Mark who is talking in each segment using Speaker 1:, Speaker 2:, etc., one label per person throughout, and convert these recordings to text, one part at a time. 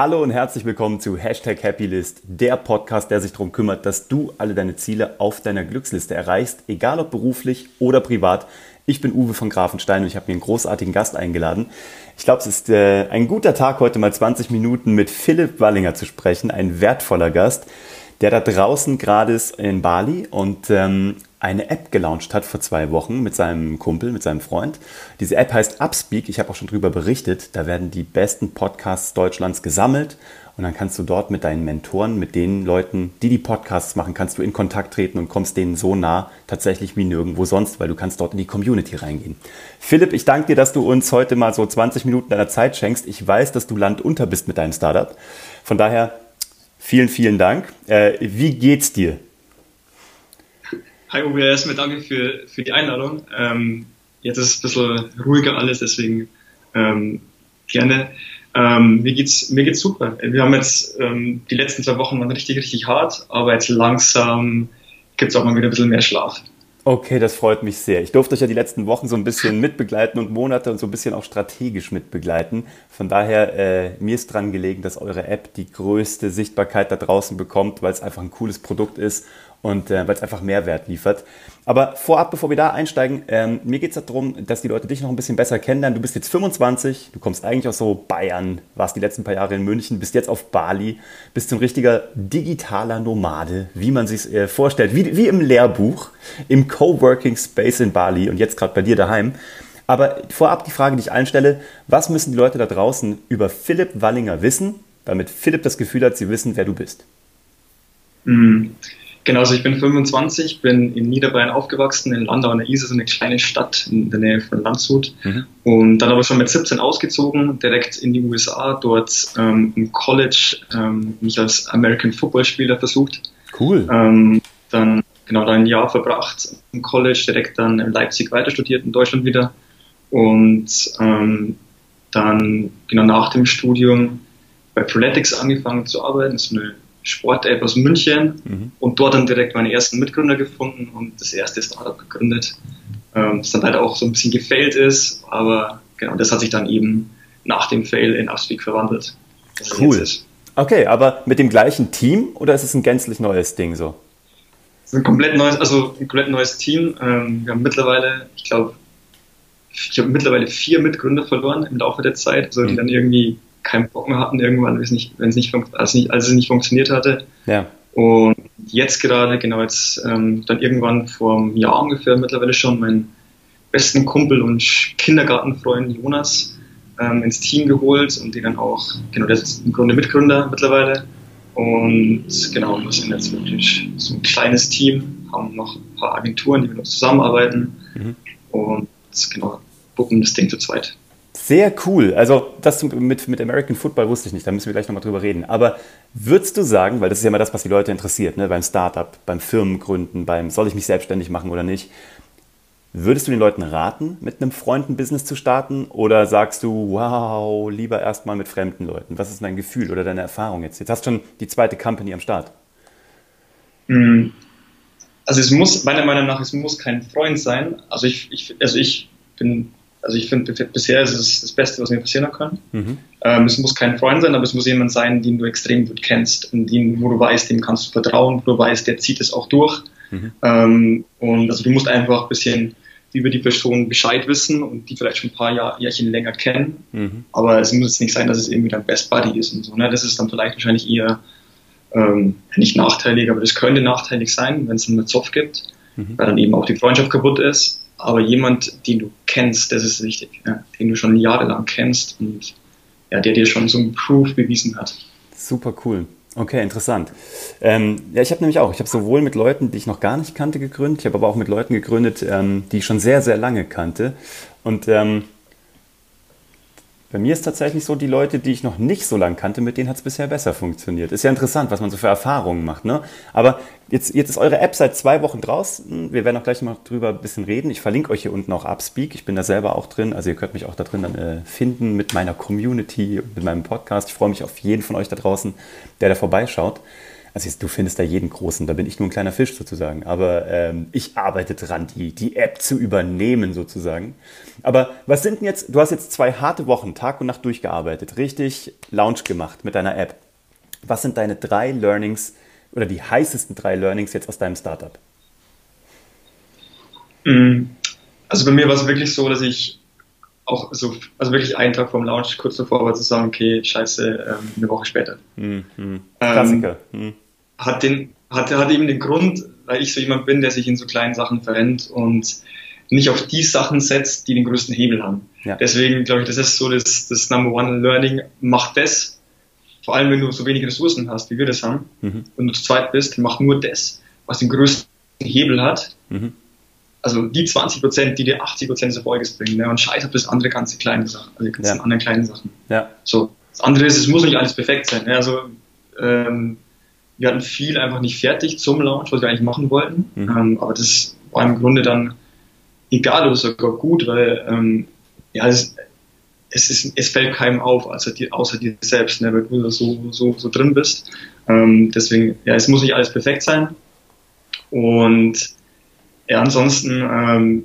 Speaker 1: Hallo und herzlich willkommen zu Hashtag Happylist, der Podcast, der sich darum kümmert, dass du alle deine Ziele auf deiner Glücksliste erreichst, egal ob beruflich oder privat. Ich bin Uwe von Grafenstein und ich habe mir einen großartigen Gast eingeladen. Ich glaube, es ist äh, ein guter Tag, heute mal 20 Minuten mit Philipp Wallinger zu sprechen, ein wertvoller Gast, der da draußen gerade ist in Bali und ähm, eine App gelauncht hat vor zwei Wochen mit seinem Kumpel, mit seinem Freund. Diese App heißt Upspeak. Ich habe auch schon darüber berichtet. Da werden die besten Podcasts Deutschlands gesammelt und dann kannst du dort mit deinen Mentoren, mit den Leuten, die die Podcasts machen, kannst du in Kontakt treten und kommst denen so nah tatsächlich wie nirgendwo sonst, weil du kannst dort in die Community reingehen. Philipp, ich danke dir, dass du uns heute mal so 20 Minuten deiner Zeit schenkst. Ich weiß, dass du landunter bist mit deinem Startup. Von daher vielen, vielen Dank. Äh, wie geht's dir?
Speaker 2: Hi Uwe, erstmal danke für, für die Einladung. Ähm, jetzt ist es ein bisschen ruhiger alles, deswegen ähm, gerne. Ähm, mir geht's mir geht's super. Wir haben jetzt ähm, die letzten zwei Wochen waren richtig richtig hart, aber jetzt langsam gibt's auch mal wieder ein bisschen mehr Schlaf.
Speaker 1: Okay, das freut mich sehr. Ich durfte euch ja die letzten Wochen so ein bisschen mitbegleiten und Monate und so ein bisschen auch strategisch mitbegleiten. Von daher, äh, mir ist dran gelegen, dass eure App die größte Sichtbarkeit da draußen bekommt, weil es einfach ein cooles Produkt ist und äh, weil es einfach Mehrwert liefert. Aber vorab, bevor wir da einsteigen, ähm, mir geht es darum, dass die Leute dich noch ein bisschen besser kennenlernen. Du bist jetzt 25, du kommst eigentlich aus so Bayern, warst die letzten paar Jahre in München, bist jetzt auf Bali, bist ein richtiger digitaler Nomade, wie man sich äh, vorstellt, wie, wie im Lehrbuch, im Coworking Space in Bali und jetzt gerade bei dir daheim. Aber vorab die Frage, die ich einstelle, was müssen die Leute da draußen über Philipp Wallinger wissen, damit Philipp das Gefühl hat, sie wissen, wer du bist?
Speaker 2: Mhm. Genau, also ich bin 25, bin in Niederbayern aufgewachsen, in Landau an der Isar, so eine kleine Stadt in der Nähe von Landshut. Mhm. Und dann aber schon mit 17 ausgezogen, direkt in die USA, dort ähm, im College ähm, mich als American Football Spieler versucht.
Speaker 1: Cool.
Speaker 2: Ähm, dann genau da ein Jahr verbracht im College, direkt dann in Leipzig weiter studiert, in Deutschland wieder. Und ähm, dann genau nach dem Studium bei Proletics angefangen zu arbeiten. Das ist eine Sport-App aus München mhm. und dort dann direkt meine ersten Mitgründer gefunden und das erste Startup gegründet, ähm, das dann leider auch so ein bisschen gefailt ist, aber genau, das hat sich dann eben nach dem Fail in Upspeak verwandelt.
Speaker 1: Cool. Okay, aber mit dem gleichen Team oder ist es ein gänzlich neues Ding so?
Speaker 2: Es ist ein komplett neues, also ein komplett neues Team. Ähm, wir haben mittlerweile, ich glaube, ich habe mittlerweile vier Mitgründer verloren im Laufe der Zeit, also die mhm. dann irgendwie keinen Bock mehr hatten irgendwann, wenn es nicht, wenn es nicht, als, nicht, als es nicht funktioniert hatte.
Speaker 1: Ja.
Speaker 2: Und jetzt gerade, genau jetzt ähm, dann irgendwann vor einem Jahr ungefähr mittlerweile schon meinen besten Kumpel und Kindergartenfreund Jonas ähm, ins Team geholt und die dann auch, genau, der ist im Grunde Mitgründer mittlerweile. Und genau, wir sind jetzt wirklich so ein kleines Team, haben noch ein paar Agenturen, die mit uns zusammenarbeiten mhm. und genau, bucken das Ding zu zweit.
Speaker 1: Sehr cool. Also das mit, mit American Football wusste ich nicht, da müssen wir gleich nochmal drüber reden. Aber würdest du sagen, weil das ist ja immer das, was die Leute interessiert, ne? beim Startup, beim Firmengründen, beim soll ich mich selbstständig machen oder nicht, würdest du den Leuten raten, mit einem Freund ein Business zu starten? Oder sagst du, wow, lieber erstmal mit fremden Leuten? Was ist dein Gefühl oder deine Erfahrung jetzt? Jetzt hast du schon die zweite Company am Start.
Speaker 2: Hm. Also es muss, meiner Meinung nach, es muss kein Freund sein. Also ich, ich also ich bin also ich finde, bisher ist es das Beste, was mir passieren kann. Mhm. Ähm, es muss kein Freund sein, aber es muss jemand sein, den du extrem gut kennst und den, wo du weißt, dem kannst du vertrauen, wo du weißt, der zieht es auch durch. Mhm. Ähm, und also du musst einfach ein bisschen über die Person Bescheid wissen und die vielleicht schon ein paar Jahr, Jahrchen länger kennen. Mhm. Aber es muss jetzt nicht sein, dass es irgendwie dein Best Buddy ist und so. Ne? Das ist dann vielleicht wahrscheinlich eher ähm, nicht nachteilig, aber das könnte nachteilig sein, wenn es einen Zoff gibt, mhm. weil dann eben auch die Freundschaft kaputt ist aber jemand, den du kennst, das ist wichtig, ja, den du schon jahrelang kennst und ja, der dir schon so ein Proof bewiesen hat.
Speaker 1: Super cool. Okay, interessant. Ähm, ja, ich habe nämlich auch, ich habe sowohl mit Leuten, die ich noch gar nicht kannte, gegründet, ich habe aber auch mit Leuten gegründet, ähm, die ich schon sehr, sehr lange kannte. Und ähm, bei mir ist tatsächlich so, die Leute, die ich noch nicht so lange kannte, mit denen hat es bisher besser funktioniert. Ist ja interessant, was man so für Erfahrungen macht. Ne? Aber jetzt, jetzt ist eure App seit zwei Wochen draußen. Wir werden auch gleich noch drüber ein bisschen reden. Ich verlinke euch hier unten auch Upspeak. Ich bin da selber auch drin. Also ihr könnt mich auch da drin dann äh, finden mit meiner Community, mit meinem Podcast. Ich freue mich auf jeden von euch da draußen, der da vorbeischaut. Also du findest da jeden großen, da bin ich nur ein kleiner Fisch sozusagen. Aber ähm, ich arbeite dran, die, die App zu übernehmen sozusagen. Aber was sind denn jetzt, du hast jetzt zwei harte Wochen, Tag und Nacht durchgearbeitet, richtig Launch gemacht mit deiner App. Was sind deine drei Learnings oder die heißesten drei Learnings jetzt aus deinem Startup?
Speaker 2: Mm, also bei mir war es wirklich so, dass ich auch so, also wirklich einen Tag vom Launch kurz davor war zu sagen, okay, scheiße, ähm, eine Woche später. Mhm. Klassiker. Ähm, mhm. Hat, den, hat, hat eben den Grund, weil ich so jemand bin, der sich in so kleinen Sachen verrennt und nicht auf die Sachen setzt, die den größten Hebel haben. Ja. Deswegen glaube ich, das ist so das, das Number One Learning. Mach das, vor allem wenn du so wenig Ressourcen hast, wie wir das haben, mhm. und du zu zweit bist, mach nur das, was den größten Hebel hat. Mhm also die 20 Prozent, die dir 80 Prozent des Erfolges bringen, ne? und scheiß auf das andere ganze kleine Sachen, also die ganzen ja. anderen kleinen Sachen. Ja. So. Das andere ist, es muss nicht alles perfekt sein. Ne? Also, ähm, wir hatten viel einfach nicht fertig zum Launch, was wir eigentlich machen wollten. Mhm. Ähm, aber das war im Grunde dann egal oder sogar gut, weil, ähm, ja, es, es, ist, es fällt keinem auf, außer dir, außer dir selbst, ne? weil du da so, so, so drin bist. Ähm, deswegen, ja, es muss nicht alles perfekt sein. Und ja, ansonsten, ähm,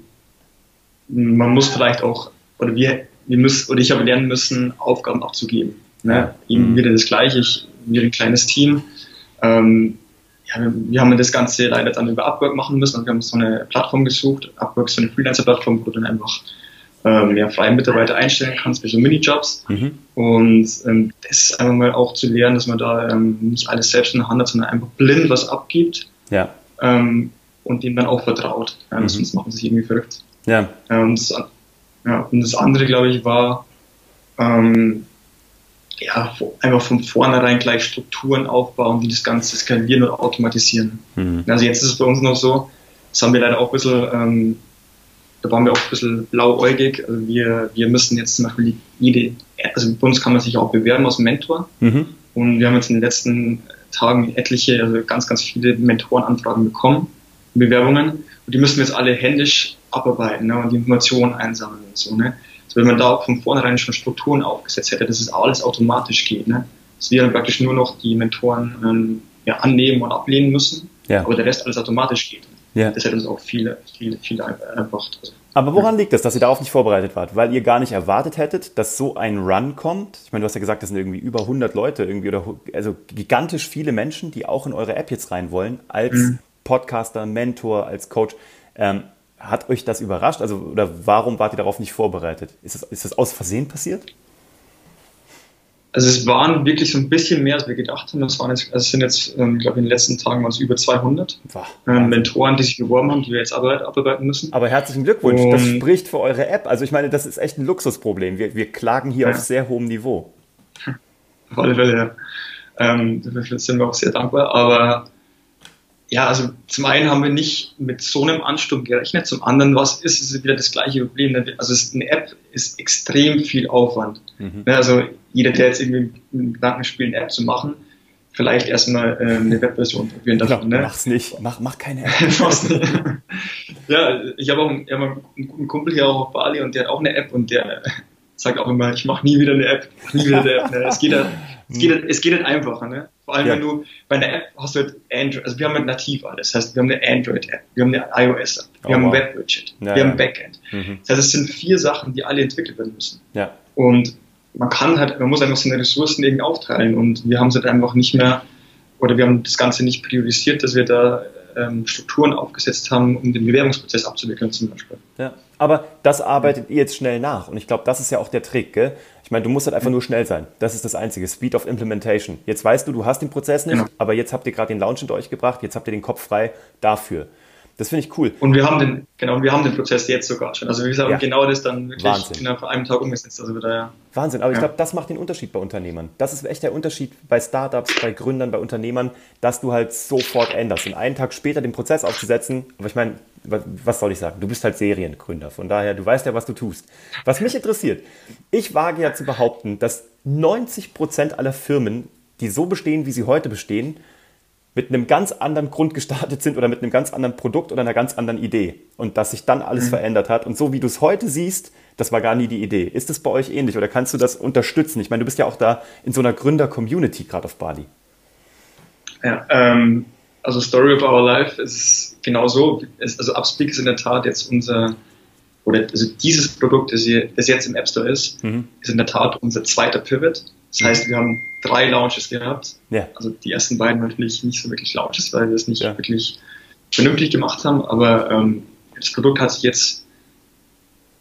Speaker 2: man muss vielleicht auch, oder wir, wir müssen, oder ich habe lernen müssen, Aufgaben abzugeben. Ne? Eben mhm. wieder das Gleiche, ich, wir ein kleines Team. Ähm, ja, wir, wir, haben das Ganze leider dann über Upwork machen müssen und wir haben so eine Plattform gesucht. Upwork ist so eine Freelancer-Plattform, wo du dann einfach ähm, ja, freie Mitarbeiter einstellen kannst für so Minijobs. Mhm. Und ähm, das ist einfach mal auch zu lernen, dass man da ähm, nicht alles selbst in der Hand hat, sondern einfach blind was abgibt. Ja. Ähm, und dem dann auch vertraut. Ja, mhm. Sonst machen sie sich irgendwie verrückt. Ja. Und das, ja, und das andere, glaube ich, war ähm, ja, einfach von vornherein gleich Strukturen aufbauen, die das Ganze skalieren oder automatisieren. Mhm. Also jetzt ist es bei uns noch so, das haben wir leider auch ein bisschen, ähm, da waren wir auch ein bisschen blauäugig. Also wir, wir müssen jetzt zum Beispiel jede, also bei uns kann man sich auch bewerben als Mentor. Mhm. Und wir haben jetzt in den letzten Tagen etliche, also ganz, ganz viele Mentorenanfragen bekommen. Bewerbungen und die müssen wir jetzt alle händisch abarbeiten ne, und die Informationen einsammeln und so. Ne. Also wenn man da von vornherein schon Strukturen aufgesetzt hätte, dass es alles automatisch geht, ne, dass wir dann praktisch nur noch die Mentoren ähm, ja, annehmen und ablehnen müssen, ja. aber der Rest alles automatisch geht. Ja. Das hätte uns auch viele, viele, viele erbracht. Also,
Speaker 1: aber woran liegt es, dass ihr darauf nicht vorbereitet wart? Weil ihr gar nicht erwartet hättet, dass so ein Run kommt? Ich meine, du hast ja gesagt, das sind irgendwie über 100 Leute irgendwie oder also gigantisch viele Menschen, die auch in eure App jetzt rein wollen als mhm. Podcaster, Mentor, als Coach. Ähm, hat euch das überrascht? Also, oder warum wart ihr darauf nicht vorbereitet? Ist das, ist das aus Versehen passiert?
Speaker 2: Also es waren wirklich so ein bisschen mehr, als wir gedacht haben. Das waren jetzt, also es sind jetzt, ähm, glaube in den letzten Tagen waren es über 200 ähm, Mentoren, die sich beworben haben, die wir jetzt abarbeiten müssen.
Speaker 1: Aber herzlichen Glückwunsch, Und, das spricht für eure App. Also ich meine, das ist echt ein Luxusproblem. Wir, wir klagen hier ja. auf sehr hohem Niveau.
Speaker 2: Auf alle Fälle, ja. Ähm, dafür sind wir auch sehr dankbar. Aber ja, also zum einen haben wir nicht mit so einem Ansturm gerechnet, zum anderen was ist es wieder das gleiche Problem. Also eine App ist extrem viel Aufwand. Mhm. Ne, also jeder, der jetzt irgendwie mit Gedanken spielt, eine App zu machen, vielleicht erstmal äh, eine Webversion probieren
Speaker 1: davon. Ne? Mach's nicht, mach, mach keine App.
Speaker 2: ja, ich habe auch einen, einen, guten Kumpel hier auch auf Bali und der hat auch eine App und der sagt auch immer, ich mache nie wieder eine App, nie wieder eine App. Ne? Es geht halt, es geht halt, es geht halt einfacher. Ne? Vor allem, ja. wenn du bei einer App hast du halt Android, also wir haben halt nativ alles. Das heißt, wir haben eine Android-App, wir haben eine iOS-App, wir oh, haben wow. ein Web-Widget, ja, wir ja. haben ein Backend. Mhm. Das heißt, es sind vier Sachen, die alle entwickelt werden müssen. Und man kann halt, man muss einfach seine Ressourcen irgendwie aufteilen und wir haben es halt einfach nicht mehr, oder wir haben das Ganze nicht priorisiert, dass wir da ähm, Strukturen aufgesetzt haben, um den Bewerbungsprozess abzuwickeln zum Beispiel.
Speaker 1: Ja, aber das arbeitet ihr jetzt schnell nach und ich glaube, das ist ja auch der Trick. Gell? Ich meine, du musst halt einfach nur schnell sein. Das ist das Einzige. Speed of Implementation. Jetzt weißt du, du hast den Prozess nicht, genau. aber jetzt habt ihr gerade den Launch hinter euch gebracht, jetzt habt ihr den Kopf frei dafür. Das finde ich cool.
Speaker 2: Und wir haben den, genau, wir haben den Prozess jetzt sogar schon. Also wie gesagt, ja. genau das dann wirklich Wahnsinn. innerhalb von einem Tag umgesetzt. Also wieder, ja.
Speaker 1: Wahnsinn, aber ja. ich glaube, das macht den Unterschied bei Unternehmern. Das ist echt der Unterschied bei Startups, bei Gründern, bei Unternehmern, dass du halt sofort änderst. Und einen Tag später den Prozess aufzusetzen, aber ich meine, was soll ich sagen? Du bist halt Seriengründer. Von daher, du weißt ja, was du tust. Was mich interessiert, ich wage ja zu behaupten, dass 90 Prozent aller Firmen, die so bestehen, wie sie heute bestehen, mit einem ganz anderen Grund gestartet sind oder mit einem ganz anderen Produkt oder einer ganz anderen Idee und dass sich dann alles mhm. verändert hat. Und so wie du es heute siehst, das war gar nie die Idee. Ist es bei euch ähnlich oder kannst du das unterstützen? Ich meine, du bist ja auch da in so einer Gründer-Community gerade auf Bali.
Speaker 2: Ja, ähm, also Story of Our Life ist genau so. Also Upspeak ist in der Tat jetzt unser, oder also dieses Produkt, das, hier, das jetzt im App Store ist, mhm. ist in der Tat unser zweiter Pivot. Das mhm. heißt, wir haben drei Launches gehabt. Ja. Also die ersten beiden natürlich nicht so wirklich Launches, weil wir es nicht ja. wirklich vernünftig gemacht haben, aber ähm, das Produkt hat sich jetzt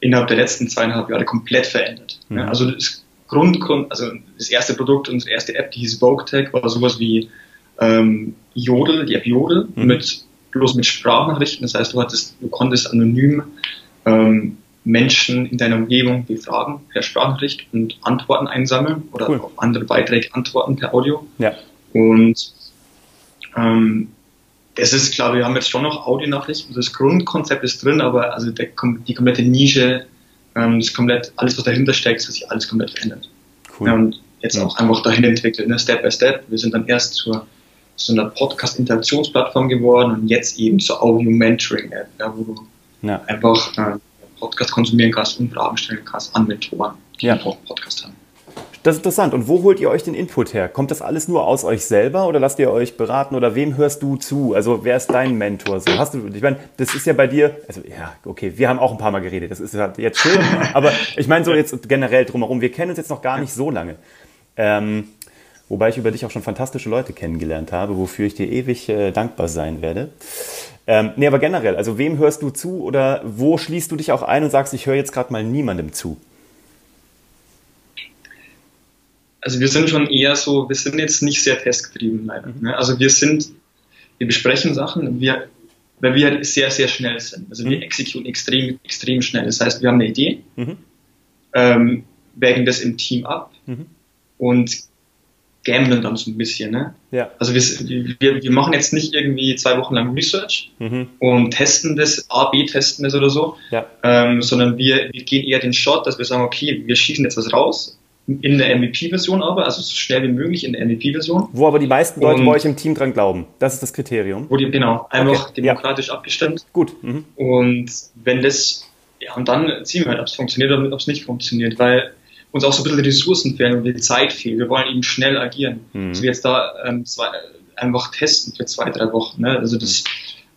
Speaker 2: innerhalb der letzten zweieinhalb Jahre komplett verändert. Mhm. Ja, also das Grund, also das erste Produkt, unsere erste App, die hieß VogueTech, war sowas wie ähm, Jodel, die App Jodel, mhm. mit, bloß mit Sprachnachrichten. Das heißt, du hattest, du konntest anonym ähm, Menschen in deiner Umgebung befragen per Sprachnachricht und Antworten einsammeln oder cool. auf andere Beiträge antworten per Audio. Ja. Und ähm, das ist klar, wir haben jetzt schon noch Audionachrichten, das Grundkonzept ist drin, aber also der, die komplette Nische, ähm, das komplett, alles was dahinter steckt, hat sich alles komplett verändert. Cool. Ja, und jetzt ja. auch einfach dahin entwickelt, ne, Step by Step. Wir sind dann erst zur so einer Podcast-Interaktionsplattform geworden und jetzt eben zur Audio-Mentoring-App, ja, wo du einfach äh, Podcast konsumieren kannst und Fragen stellen kannst an Mentoren, die ja. einen Podcast haben.
Speaker 1: Das ist interessant. Und wo holt ihr euch den Input her? Kommt das alles nur aus euch selber oder lasst ihr euch beraten oder wem hörst du zu? Also wer ist dein Mentor? So hast du, ich meine, das ist ja bei dir, also ja, okay, wir haben auch ein paar Mal geredet, das ist jetzt schön, aber ich meine so jetzt generell drumherum, wir kennen uns jetzt noch gar nicht so lange. Ähm, wobei ich über dich auch schon fantastische Leute kennengelernt habe, wofür ich dir ewig äh, dankbar sein werde. Ähm, nee, aber generell, also wem hörst du zu oder wo schließt du dich auch ein und sagst, ich höre jetzt gerade mal niemandem zu?
Speaker 2: also wir sind schon eher so, wir sind jetzt nicht sehr testgetrieben leider. Mhm. Ne? Also wir sind, wir besprechen Sachen, wir, weil wir halt sehr, sehr schnell sind. Also wir mhm. exekutieren extrem, extrem schnell. Das heißt, wir haben eine Idee, mhm. ähm, wägen das im Team ab mhm. und gamblen dann so ein bisschen. Ne? Ja. Also wir, wir, wir machen jetzt nicht irgendwie zwei Wochen lang Research mhm. und testen das, A, B testen das oder so, ja. ähm, sondern wir, wir gehen eher den Shot, dass wir sagen, okay, wir schießen jetzt was raus in der MVP-Version aber, also so schnell wie möglich in der MVP-Version.
Speaker 1: Wo aber die meisten Leute und, bei euch im Team dran glauben. Das ist das Kriterium.
Speaker 2: Wo die, genau, einfach okay. demokratisch ja. abgestimmt.
Speaker 1: Gut.
Speaker 2: Mhm. Und wenn das, ja, und dann ziehen wir halt, ob es funktioniert oder ob es nicht funktioniert, weil uns auch so ein bisschen Ressourcen fehlen und die Zeit fehlt. Wir wollen eben schnell agieren. Mhm. Also wir jetzt da ähm, zwei, einfach testen für zwei, drei Wochen. Ne? Also das,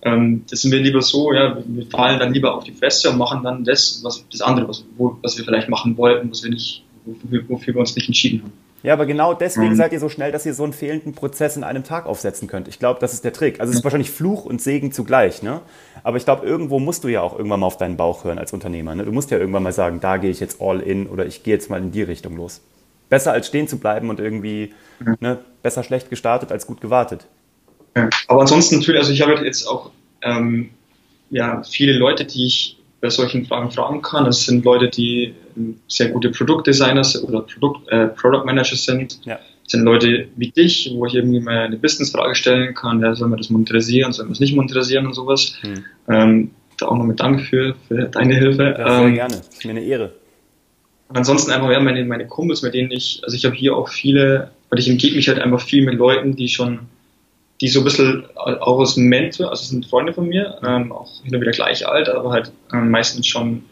Speaker 2: mhm. ähm, das sind wir lieber so, ja, wir fallen dann lieber auf die Fresse und machen dann das, was das andere, was, wo, was wir vielleicht machen wollten, was wir nicht wofür, wofür wir uns nicht entschieden haben.
Speaker 1: Ja, aber genau deswegen mhm. seid ihr so schnell, dass ihr so einen fehlenden Prozess in einem Tag aufsetzen könnt. Ich glaube, das ist der Trick. Also es ist wahrscheinlich Fluch und Segen zugleich, ne? Aber ich glaube, irgendwo musst du ja auch irgendwann mal auf deinen Bauch hören als Unternehmer. Ne? Du musst ja irgendwann mal sagen, da gehe ich jetzt all in oder ich gehe jetzt mal in die Richtung los. Besser als stehen zu bleiben und irgendwie mhm. ne, besser schlecht gestartet als gut gewartet.
Speaker 2: Ja. Aber ansonsten natürlich, also ich habe jetzt auch ähm, ja, viele Leute, die ich bei solchen Fragen fragen kann. Es sind Leute, die sehr gute Produktdesigner oder Produkt, äh, Product Manager sind. Ja. Es sind Leute wie dich, wo ich irgendwie mal eine Businessfrage stellen kann, ja, soll man das monetarisieren, soll man es nicht monetarisieren und sowas. Hm. Ähm, da auch noch mit Dank für, für deine Hilfe.
Speaker 1: Ja, sehr ähm, gerne. Das ist mir eine Ehre.
Speaker 2: Und ansonsten einfach ja, meine, meine Kumpels, mit denen ich, also ich habe hier auch viele, weil ich umgebe mich halt einfach viel mit Leuten, die schon die so ein bisschen auch aus Mentor, also sind Freunde von mir, ähm, auch hin wieder gleich alt, aber halt ähm, meistens schon,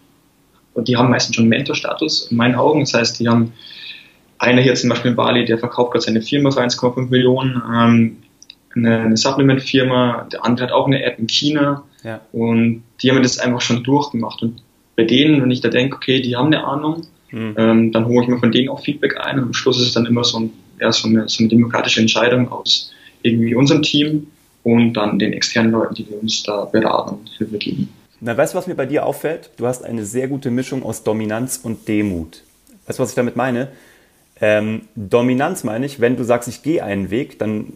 Speaker 2: die haben meistens schon Mentor-Status in meinen Augen. Das heißt, die haben einer hier zum Beispiel in Bali, der verkauft gerade seine Firma für 1,5 Millionen, ähm, eine, eine Supplement-Firma, der andere hat auch eine App in China ja. und die haben das einfach schon durchgemacht. Und bei denen, wenn ich da denke, okay, die haben eine Ahnung, mhm. ähm, dann hole ich mir von denen auch Feedback ein und am Schluss ist es dann immer so, ein, ja, so, eine, so eine demokratische Entscheidung aus irgendwie unserem Team und dann den externen Leuten, die uns da beraten und Hilfe geben.
Speaker 1: Na, weißt du, was mir bei dir auffällt? Du hast eine sehr gute Mischung aus Dominanz und Demut. Weißt du, was ich damit meine? Ähm, Dominanz meine ich, wenn du sagst, ich gehe einen Weg, dann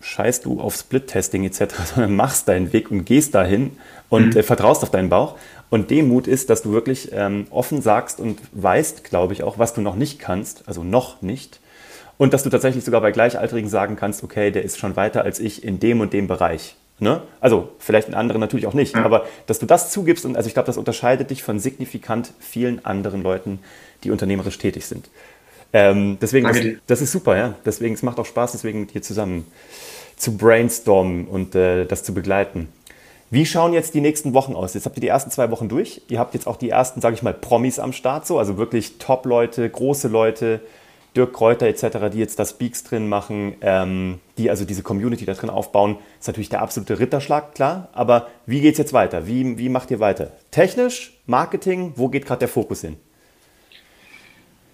Speaker 1: scheißt du auf Split-Testing etc., sondern machst deinen Weg und gehst dahin und mhm. äh, vertraust auf deinen Bauch. Und Demut ist, dass du wirklich ähm, offen sagst und weißt, glaube ich, auch, was du noch nicht kannst, also noch nicht, und dass du tatsächlich sogar bei Gleichaltrigen sagen kannst, okay, der ist schon weiter als ich in dem und dem Bereich. Ne? Also vielleicht in anderen natürlich auch nicht, ja. aber dass du das zugibst und also ich glaube, das unterscheidet dich von signifikant vielen anderen Leuten, die unternehmerisch tätig sind. Ähm, deswegen, das, das, ist super, ja. Deswegen, es macht auch Spaß, deswegen mit dir zusammen zu brainstormen und äh, das zu begleiten. Wie schauen jetzt die nächsten Wochen aus? Jetzt habt ihr die ersten zwei Wochen durch. Ihr habt jetzt auch die ersten, sage ich mal, Promis am Start, so, also wirklich Top-Leute, große Leute, Dirk Kräuter etc., die jetzt da Speaks drin machen, ähm, die also diese Community da drin aufbauen, ist natürlich der absolute Ritterschlag, klar. Aber wie geht es jetzt weiter? Wie, wie macht ihr weiter? Technisch, Marketing, wo geht gerade der Fokus hin?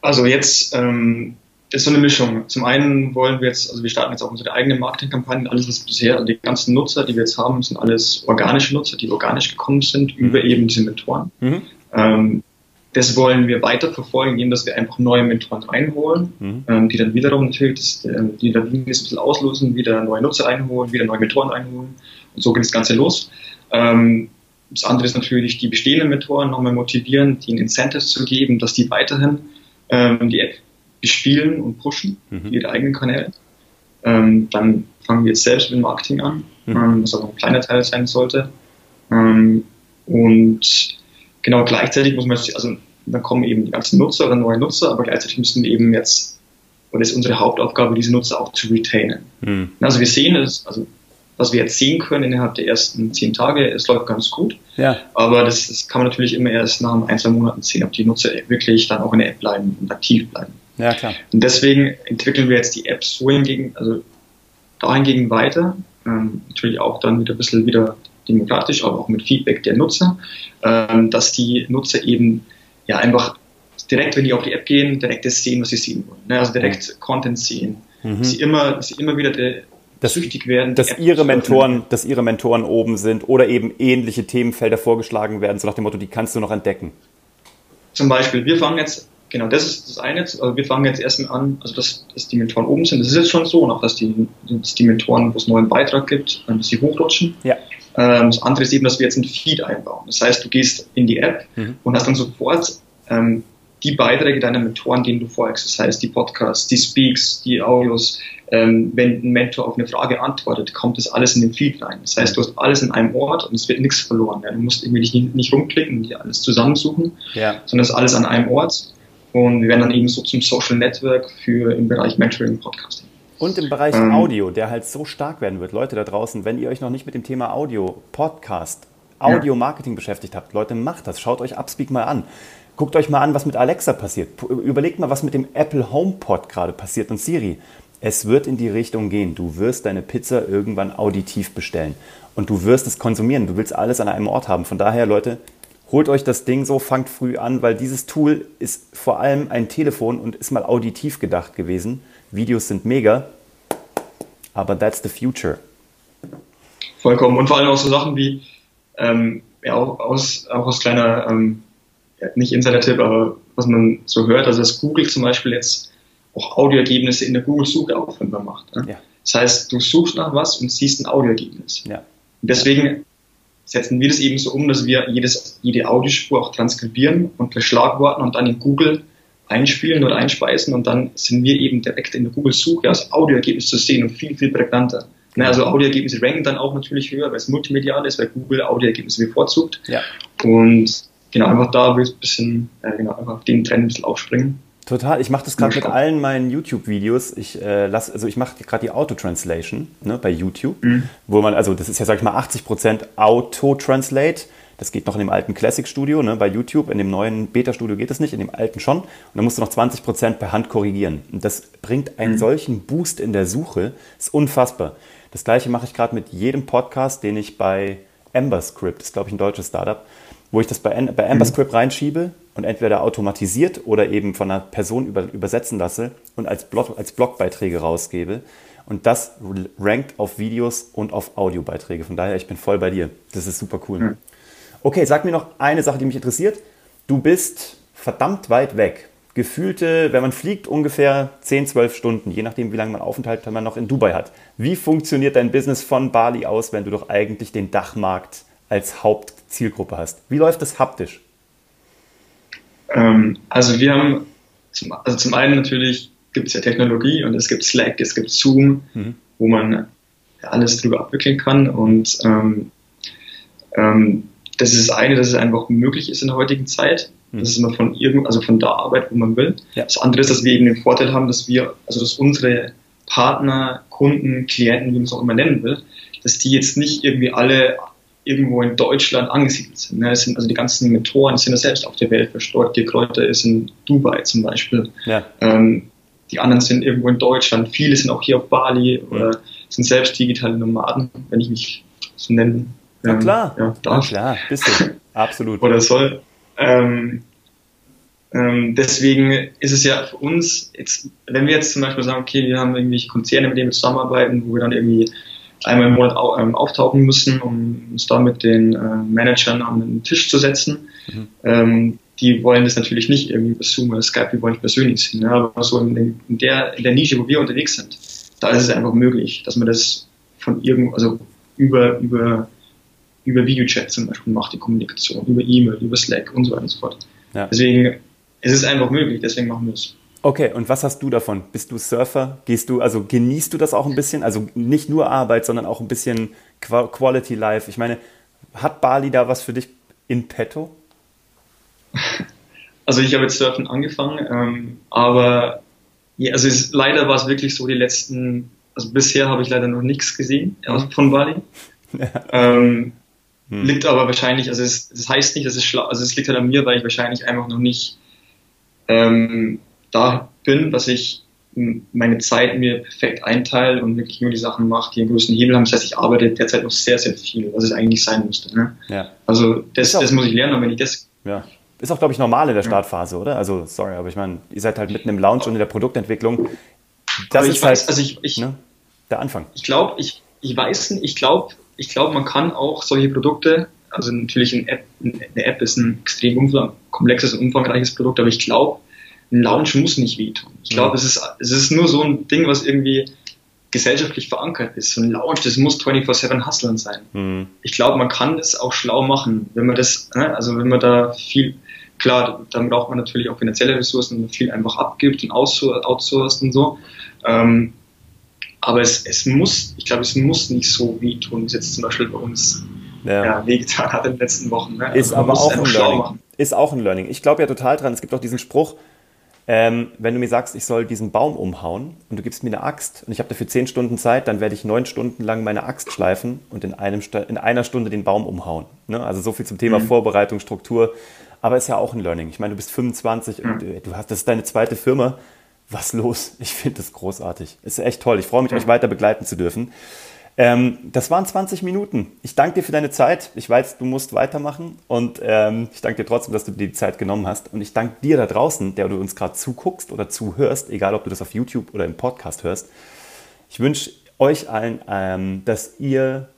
Speaker 2: Also jetzt ähm, ist so eine Mischung. Zum einen wollen wir jetzt, also wir starten jetzt auch unsere eigene Marketingkampagne. Alles, was bisher, also die ganzen Nutzer, die wir jetzt haben, sind alles organische Nutzer, die organisch gekommen sind mhm. über eben diese Mentoren. Mhm. Ähm, das wollen wir weiter verfolgen, indem dass wir einfach neue Mentoren reinholen, mhm. ähm, die dann wiederum natürlich das, äh, die Lawine ein bisschen auslösen, wieder neue Nutzer einholen, wieder neue Mentoren einholen. Und so geht das Ganze los. Ähm, das andere ist natürlich, die bestehenden Mentoren nochmal motivieren, ihnen Incentives zu geben, dass die weiterhin ähm, die App bespielen und pushen, mhm. ihre eigenen Kanäle. Ähm, dann fangen wir jetzt selbst mit dem Marketing an, mhm. ähm, was auch ein kleiner Teil sein sollte. Und genau gleichzeitig muss man, also dann kommen eben die ganzen Nutzer oder neue Nutzer, aber gleichzeitig müssen wir eben jetzt, und das ist unsere Hauptaufgabe, diese Nutzer auch zu retainen. Mhm. Also wir sehen es, also was wir jetzt sehen können innerhalb der ersten zehn Tage, es läuft ganz gut. Ja. Aber das, das kann man natürlich immer erst nach ein, zwei Monaten sehen, ob die Nutzer wirklich dann auch in der App bleiben und aktiv bleiben. Ja, klar. Und deswegen entwickeln wir jetzt die App so hingegen, also dahingegen weiter, ähm, natürlich auch dann wieder ein bisschen wieder demokratisch, aber auch mit Feedback der Nutzer, ähm, dass die Nutzer eben ja einfach direkt, wenn die auf die App gehen, direkt das sehen, was sie sehen wollen. Ne? Also direkt mhm. Content sehen. Mhm. Sie immer, sie immer wieder de,
Speaker 1: dass, süchtig werden. Dass ihre Mentoren, dass ihre Mentoren oben sind oder eben ähnliche Themenfelder vorgeschlagen werden, so nach dem Motto, die kannst du noch entdecken.
Speaker 2: Zum Beispiel, wir fangen jetzt Genau, das ist das eine. Also wir fangen jetzt erstmal an, also dass, dass die Mentoren oben sind. Das ist jetzt schon so, noch, dass die, dass die Mentoren, wo es neuen Beitrag gibt, dass sie hochrutschen. Ja. Ähm, das andere ist eben, dass wir jetzt einen Feed einbauen. Das heißt, du gehst in die App mhm. und hast dann sofort ähm, die Beiträge deiner Mentoren, denen du folgst. Das heißt, die Podcasts, die Speaks, die Audios. Ähm, wenn ein Mentor auf eine Frage antwortet, kommt das alles in den Feed rein. Das heißt, du hast alles in einem Ort und es wird nichts verloren. Ja. Du musst irgendwie nicht, nicht rumklicken und dir alles zusammensuchen, ja. sondern es ist alles an einem Ort. Und wir werden dann eben so zum Social Network für im Bereich Mentoring und Podcasting.
Speaker 1: Und im Bereich ähm, Audio, der halt so stark werden wird. Leute da draußen, wenn ihr euch noch nicht mit dem Thema Audio, Podcast, Audio-Marketing ja. beschäftigt habt, Leute, macht das. Schaut euch Upspeak mal an. Guckt euch mal an, was mit Alexa passiert. Überlegt mal, was mit dem Apple HomePod gerade passiert und Siri. Es wird in die Richtung gehen. Du wirst deine Pizza irgendwann auditiv bestellen. Und du wirst es konsumieren. Du willst alles an einem Ort haben. Von daher, Leute, holt euch das Ding so, fangt früh an, weil dieses Tool ist vor allem ein Telefon und ist mal auditiv gedacht gewesen. Videos sind mega, aber that's the future.
Speaker 2: Vollkommen. Und vor allem auch so Sachen wie, ähm, ja, auch aus, auch aus kleiner, ähm, ja, nicht Insider-Tipp, aber was man so hört, also dass Google zum Beispiel jetzt auch Audioergebnisse in der Google-Suche auffindbar macht. Ne? Ja. Das heißt, du suchst nach was und siehst ein Audioergebnis. Ja. Und deswegen setzen wir das eben so um, dass wir jedes, jede Audiospur auch transkribieren und verschlagworten und dann in Google einspielen oder einspeisen und dann sind wir eben direkt in der Google-Suche als Audioergebnis zu sehen und viel, viel prägnanter. Ne, also Audioergebnisse ranken dann auch natürlich höher, weil es multimedial ist, weil Google Audioergebnisse bevorzugt. Ja. Und genau, einfach da will ich ein bisschen, äh, genau, einfach den Trend ein bisschen aufspringen.
Speaker 1: Total. Ich mache das gerade mit allen meinen YouTube-Videos. Ich äh, lass, also ich mache gerade die Auto-Translation ne, bei YouTube, mhm. wo man, also das ist ja, sag ich mal, 80% Auto-Translate. Das geht noch in dem alten Classic-Studio, ne, bei YouTube. In dem neuen Beta-Studio geht das nicht, in dem alten schon. Und dann musst du noch 20% per Hand korrigieren. Und das bringt einen mhm. solchen Boost in der Suche. Das ist unfassbar. Das gleiche mache ich gerade mit jedem Podcast, den ich bei Amberscript, das ist glaube ich ein deutsches Startup, wo ich das bei, bei Amberscript mhm. reinschiebe und entweder automatisiert oder eben von einer Person über, übersetzen lasse und als, Blog, als Blogbeiträge rausgebe. Und das rankt auf Videos und auf Audiobeiträge. Von daher, ich bin voll bei dir. Das ist super cool. Mhm. Okay, sag mir noch eine Sache, die mich interessiert. Du bist verdammt weit weg. Gefühlte, wenn man fliegt, ungefähr 10, 12 Stunden, je nachdem, wie lange man Aufenthalt man noch in Dubai hat. Wie funktioniert dein Business von Bali aus, wenn du doch eigentlich den Dachmarkt als Hauptzielgruppe hast? Wie läuft das haptisch?
Speaker 2: Ähm, also wir haben, zum, also zum einen natürlich gibt es ja Technologie und es gibt Slack, es gibt Zoom, mhm. wo man alles drüber abwickeln kann und ähm, ähm, das ist das eine, dass es einfach möglich ist in der heutigen Zeit. Mhm. Das ist immer von irgend, also von der Arbeit, wo man will. Ja. Das andere ist, dass wir eben den Vorteil haben, dass wir, also dass unsere Partner, Kunden, Klienten, wie man es auch immer nennen will, dass die jetzt nicht irgendwie alle irgendwo in Deutschland angesiedelt sind. Ne? Es sind also die ganzen Mentoren sind ja selbst auf der Welt verstreut. Die Kräuter ist in Dubai zum Beispiel. Ja. Ähm, die anderen sind irgendwo in Deutschland, viele sind auch hier auf Bali oder sind selbst digitale Nomaden, wenn ich mich so nennen
Speaker 1: Na klar, ja, darf. Na klar, bist du. Absolut.
Speaker 2: oder soll. Ähm, ähm, deswegen ist es ja für uns, jetzt, wenn wir jetzt zum Beispiel sagen, okay, wir haben irgendwelche Konzerne, mit denen wir zusammenarbeiten, wo wir dann irgendwie einmal im Monat au ähm, auftauchen müssen, um uns da mit den äh, Managern an den Tisch zu setzen. Mhm. Ähm, die wollen das natürlich nicht irgendwie über Zoom oder Skype, die wollen persönlich sehen. Ja, aber so in, in, der, in der Nische, wo wir unterwegs sind, da ist es einfach möglich, dass man das von irgendwo, also über, über, über Videochat zum Beispiel macht, die Kommunikation, über E-Mail, über Slack und so weiter und so fort. Ja. Deswegen es ist einfach möglich, deswegen machen wir es.
Speaker 1: Okay, und was hast du davon? Bist du Surfer? Gehst du, also genießt du das auch ein bisschen? Also nicht nur Arbeit, sondern auch ein bisschen Quality Life. Ich meine, hat Bali da was für dich in petto?
Speaker 2: Also ich habe jetzt Surfen angefangen, ähm, aber ja, also es, leider war es wirklich so die letzten, also bisher habe ich leider noch nichts gesehen mhm. von Bali. Ja. Ähm, hm. Liegt aber wahrscheinlich, also es, das heißt nicht, dass es schlau, also es liegt halt an mir, weil ich wahrscheinlich einfach noch nicht ähm, da bin, dass ich meine Zeit mir perfekt einteile und wirklich nur die Sachen mache, die einen größten Hebel haben. Das heißt, ich arbeite derzeit noch sehr, sehr viel, was es eigentlich sein müsste. Ne? Ja. Also das, auch, das muss ich lernen, und wenn ich das...
Speaker 1: Ja. Ist auch, glaube ich, normal in der Startphase, oder? Also, sorry, aber ich meine, ihr seid halt mitten im Launch und in der Produktentwicklung.
Speaker 2: Das ist weiß, halt also ich, ich,
Speaker 1: ne, der Anfang.
Speaker 2: Ich glaube, ich, ich weiß nicht, ich glaube, ich glaube, man kann auch solche Produkte also natürlich eine App, eine App ist ein extrem komplexes und umfangreiches Produkt, aber ich glaube, ein Launch muss nicht wehtun. Ich glaube, mhm. es, ist, es ist nur so ein Ding, was irgendwie gesellschaftlich verankert ist. So ein Launch, das muss 24-7 hustlen sein. Mhm. Ich glaube, man kann das auch schlau machen, wenn man das, ne, also wenn man da viel, klar, dann braucht man natürlich auch finanzielle Ressourcen, wenn man viel einfach abgibt und outsourced und so. Ähm, aber es, es muss, ich glaube, es muss nicht so wehtun, wie es jetzt zum Beispiel bei uns ja. ja wehgetan hat in den letzten Wochen. Ne?
Speaker 1: Ist also aber auch ein Learning. Ist auch ein Learning. Ich glaube ja total dran. Es gibt auch diesen Spruch, ähm, wenn du mir sagst, ich soll diesen Baum umhauen und du gibst mir eine Axt und ich habe dafür zehn Stunden Zeit, dann werde ich neun Stunden lang meine Axt schleifen und in, einem, in einer Stunde den Baum umhauen. Ne? Also so viel zum Thema mhm. Vorbereitung, Struktur. Aber ist ja auch ein Learning. Ich meine, du bist 25 mhm. und du hast, das ist deine zweite Firma. Was los? Ich finde das großartig. Ist echt toll. Ich freue mich, euch weiter begleiten zu dürfen. Ähm, das waren 20 Minuten. Ich danke dir für deine Zeit. Ich weiß, du musst weitermachen und ähm, ich danke dir trotzdem, dass du dir die Zeit genommen hast. Und ich danke dir da draußen, der du uns gerade zuguckst oder zuhörst, egal ob du das auf YouTube oder im Podcast hörst. Ich wünsche euch allen, ähm, dass ihr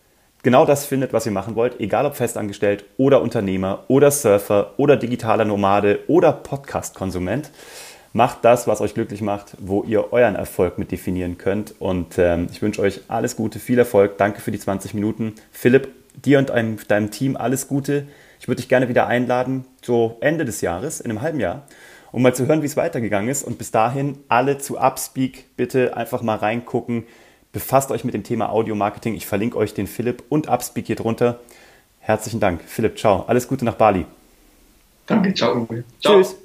Speaker 1: genau das findet, was ihr machen wollt, egal ob festangestellt oder Unternehmer oder Surfer oder digitaler Nomade oder Podcast-Konsument. Macht das, was euch glücklich macht, wo ihr euren Erfolg mit definieren könnt. Und ähm, ich wünsche euch alles Gute, viel Erfolg. Danke für die 20 Minuten. Philipp, dir und deinem, deinem Team alles Gute. Ich würde dich gerne wieder einladen, so Ende des Jahres, in einem halben Jahr, um mal zu hören, wie es weitergegangen ist. Und bis dahin alle zu Upspeak bitte einfach mal reingucken. Befasst euch mit dem Thema Audio Marketing. Ich verlinke euch den Philipp und Upspeak hier drunter. Herzlichen Dank. Philipp, ciao. Alles Gute nach Bali.
Speaker 2: Danke, ciao. ciao. Tschüss.